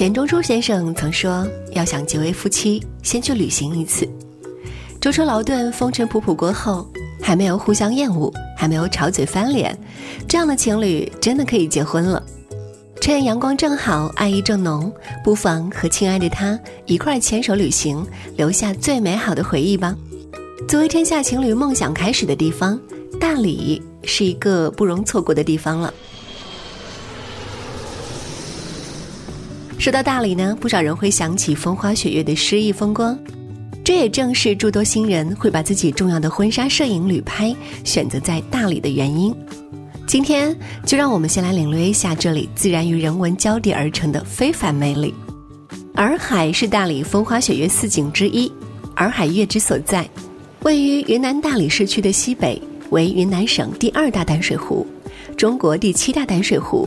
钱钟书先生曾说：“要想结为夫妻，先去旅行一次。舟车劳顿、风尘仆仆过后，还没有互相厌恶，还没有吵嘴翻脸，这样的情侣真的可以结婚了。趁阳光正好，爱意正浓，不妨和亲爱的他一块牵手旅行，留下最美好的回忆吧。作为天下情侣梦想开始的地方，大理是一个不容错过的地方了。”说到大理呢，不少人会想起风花雪月的诗意风光，这也正是诸多新人会把自己重要的婚纱摄影旅拍选择在大理的原因。今天就让我们先来领略一下这里自然与人文交叠而成的非凡魅力。洱海是大理风花雪月四景之一，洱海月之所在，位于云南大理市区的西北，为云南省第二大淡水湖，中国第七大淡水湖。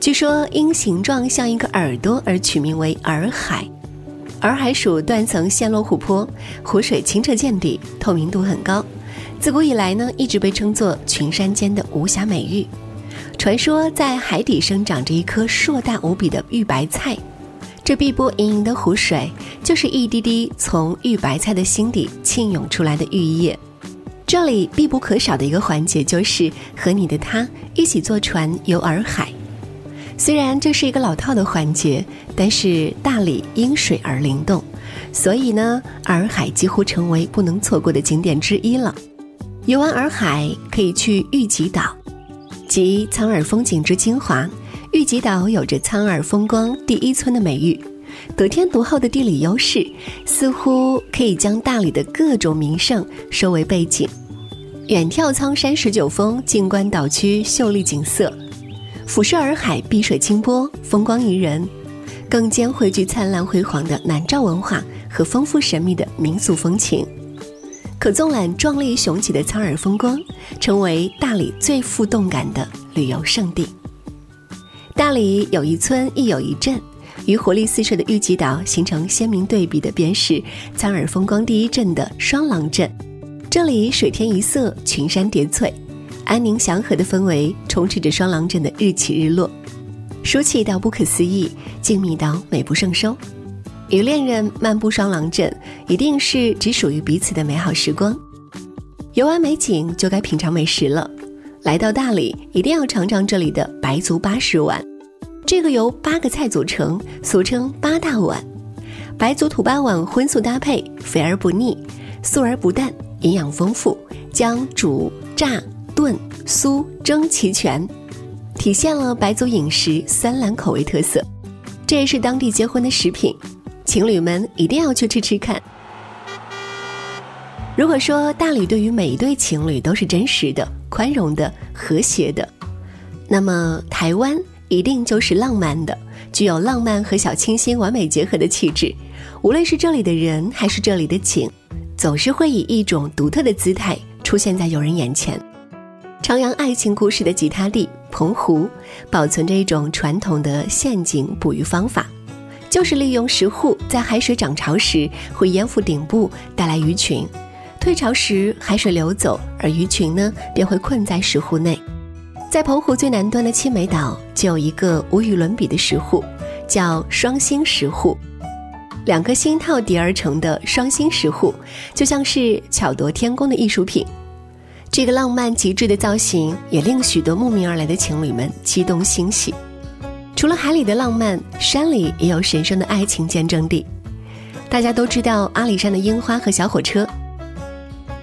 据说因形状像一个耳朵而取名为洱海。洱海属断层陷落湖泊，湖水清澈见底，透明度很高。自古以来呢，一直被称作群山间的无瑕美玉。传说在海底生长着一棵硕大无比的玉白菜，这碧波盈盈的湖水就是一滴滴从玉白菜的心底沁涌出来的玉液。这里必不可少的一个环节就是和你的他一起坐船游洱海。虽然这是一个老套的环节，但是大理因水而灵动，所以呢，洱海几乎成为不能错过的景点之一了。游完洱海，可以去玉吉岛，集苍洱风景之精华。玉吉岛有着“苍洱风光第一村”的美誉，得天独厚的地理优势，似乎可以将大理的各种名胜收为背景。远眺苍山十九峰，静观岛区秀丽景色。俯视洱海，碧水清波，风光宜人，更兼汇聚灿烂辉煌的南诏文化和丰富神秘的民俗风情，可纵览壮丽雄奇的苍耳风光，成为大理最富动感的旅游胜地。大理有一村亦有一镇，与活力四射的玉吉岛形成鲜明对比的，便是苍耳风光第一镇的双廊镇。这里水天一色，群山叠翠。安宁祥和的氛围充斥着双廊镇的日起日落，舒气到不可思议，静谧到美不胜收。与恋人漫步双廊镇，一定是只属于彼此的美好时光。游完美景，就该品尝美食了。来到大理，一定要尝尝这里的白族八十碗。这个由八个菜组成，俗称八大碗。白族土八碗荤素搭配，肥而不腻，素而不淡，营养丰富，将煮炸。炖、酥、蒸齐全，体现了白族饮食酸蓝口味特色。这也是当地结婚的食品，情侣们一定要去吃吃看。如果说大理对于每一对情侣都是真实的、宽容的、和谐的，那么台湾一定就是浪漫的，具有浪漫和小清新完美结合的气质。无论是这里的人还是这里的景，总是会以一种独特的姿态出现在友人眼前。徜徉爱情故事的吉他地澎湖，保存着一种传统的陷阱捕鱼方法，就是利用石沪在海水涨潮时会淹覆顶部，带来鱼群；退潮时海水流走，而鱼群呢便会困在石沪内。在澎湖最南端的七美岛，就有一个无与伦比的石沪，叫双星石沪。两颗星套叠而成的双星石沪，就像是巧夺天工的艺术品。这个浪漫极致的造型也令许多慕名而来的情侣们激动欣喜。除了海里的浪漫，山里也有神圣的爱情见证地。大家都知道阿里山的樱花和小火车，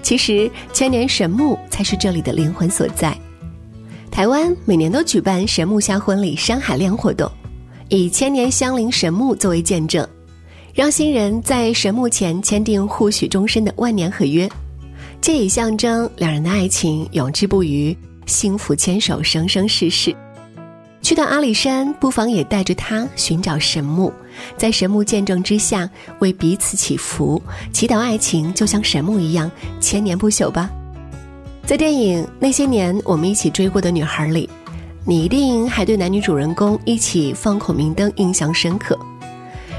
其实千年神木才是这里的灵魂所在。台湾每年都举办神木下婚礼、山海恋活动，以千年相邻神木作为见证，让新人在神木前签订互许终身的万年合约，借以象征两人的爱情永志不渝，幸福牵手，生生世世。去到阿里山，不妨也带着他寻找神木，在神木见证之下，为彼此祈福，祈祷爱情就像神木一样千年不朽吧。在电影《那些年我们一起追过的女孩》里，你一定还对男女主人公一起放孔明灯印象深刻。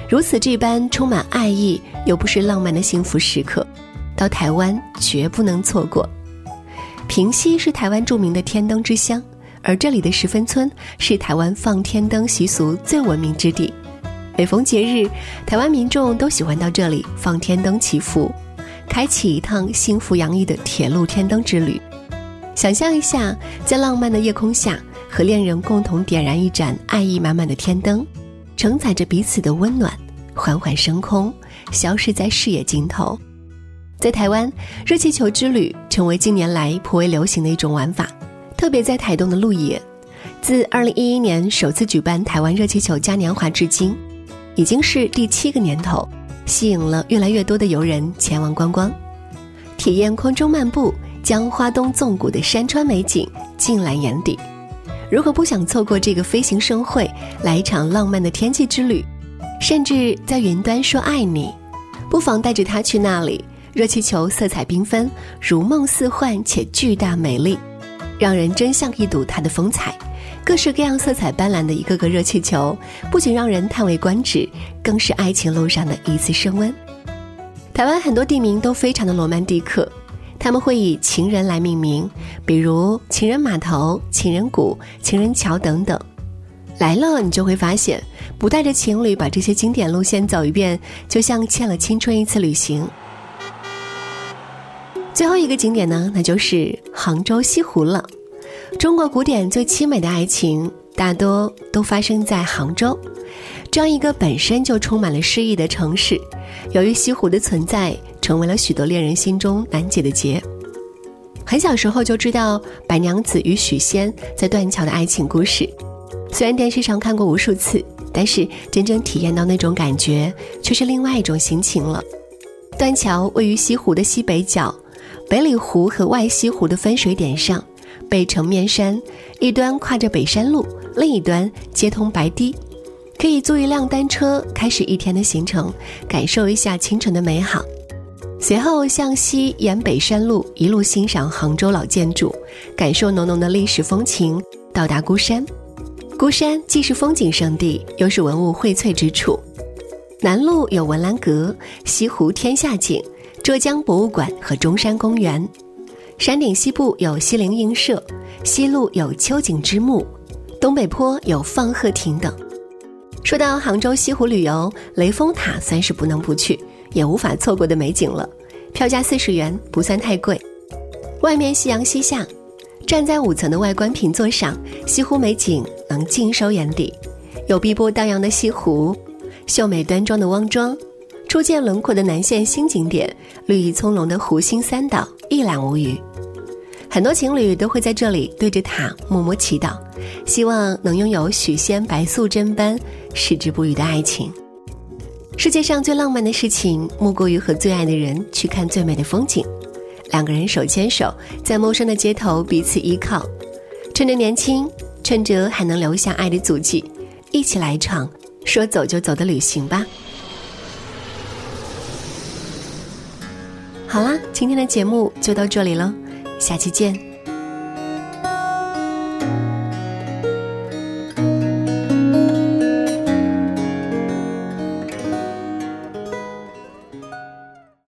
如此这般充满爱意又不失浪漫的幸福时刻，到台湾绝不能错过。平溪是台湾著名的天灯之乡。而这里的十分村是台湾放天灯习俗最闻名之地，每逢节日，台湾民众都喜欢到这里放天灯祈福，开启一趟幸福洋溢的铁路天灯之旅。想象一下，在浪漫的夜空下，和恋人共同点燃一盏爱意满满的天灯，承载着彼此的温暖，缓缓升空，消失在视野尽头。在台湾，热气球之旅成为近年来颇为流行的一种玩法。特别在台东的鹿野，自2011年首次举办台湾热气球嘉年华至今，已经是第七个年头，吸引了越来越多的游人前往观光，体验空中漫步，将花东纵谷的山川美景尽览眼底。如果不想错过这个飞行盛会，来一场浪漫的天气之旅，甚至在云端说爱你，不妨带着他去那里。热气球色彩缤纷，如梦似幻且巨大美丽。让人真像一睹它的风采，各式各样、色彩斑斓的一个个热气球，不仅让人叹为观止，更是爱情路上的一次升温。台湾很多地名都非常的罗曼蒂克，他们会以情人来命名，比如情人码头、情人谷、情人桥等等。来了，你就会发现，不带着情侣把这些经典路线走一遍，就像欠了青春一次旅行。最后一个景点呢，那就是杭州西湖了。中国古典最凄美的爱情，大多都发生在杭州，这样一个本身就充满了诗意的城市。由于西湖的存在，成为了许多恋人心中难解的结。很小时候就知道白娘子与许仙在断桥的爱情故事，虽然电视上看过无数次，但是真正体验到那种感觉，却是另外一种心情了。断桥位于西湖的西北角。北里湖和外西湖的分水点上，背城面山，一端跨着北山路，另一端接通白堤，可以租一辆单车，开始一天的行程，感受一下清晨的美好。随后向西沿北山路一路欣赏杭州老建筑，感受浓浓的历史风情，到达孤山。孤山既是风景胜地，又是文物荟萃之处。南路有文澜阁、西湖天下景。浙江博物馆和中山公园，山顶西部有西泠印社，西路有秋景之墓，东北坡有放鹤亭等。说到杭州西湖旅游，雷峰塔算是不能不去，也无法错过的美景了。票价四十元，不算太贵。外面夕阳西下，站在五层的外观平座上，西湖美景能尽收眼底。有碧波荡漾的西湖，秀美端庄的汪庄。初见轮廓的南线新景点，绿意葱茏的湖心三岛，一览无余。很多情侣都会在这里对着塔默默祈祷，希望能拥有许仙白素贞般矢志不渝的爱情。世界上最浪漫的事情，莫过于和最爱的人去看最美的风景，两个人手牵手在陌生的街头彼此依靠，趁着年轻，趁着还能留下爱的足迹，一起来一场说走就走的旅行吧。好啦，今天的节目就到这里了，下期见。